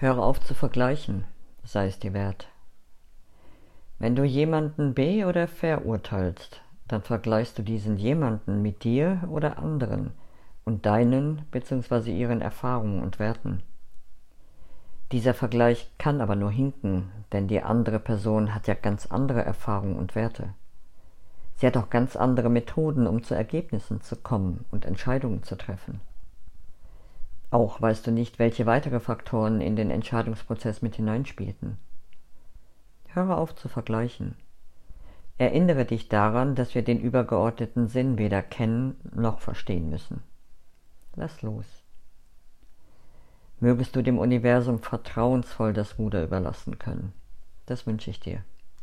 Höre auf zu vergleichen, sei es dir wert. Wenn du jemanden be- oder verurteilst, dann vergleichst du diesen jemanden mit dir oder anderen und deinen bzw. ihren Erfahrungen und Werten. Dieser Vergleich kann aber nur hinken, denn die andere Person hat ja ganz andere Erfahrungen und Werte. Sie hat auch ganz andere Methoden, um zu Ergebnissen zu kommen und Entscheidungen zu treffen. Auch weißt du nicht, welche weitere Faktoren in den Entscheidungsprozess mit hineinspielten. Höre auf zu vergleichen. Erinnere dich daran, dass wir den übergeordneten Sinn weder kennen noch verstehen müssen. Lass los. Mögest du dem Universum vertrauensvoll das Ruder überlassen können. Das wünsche ich dir.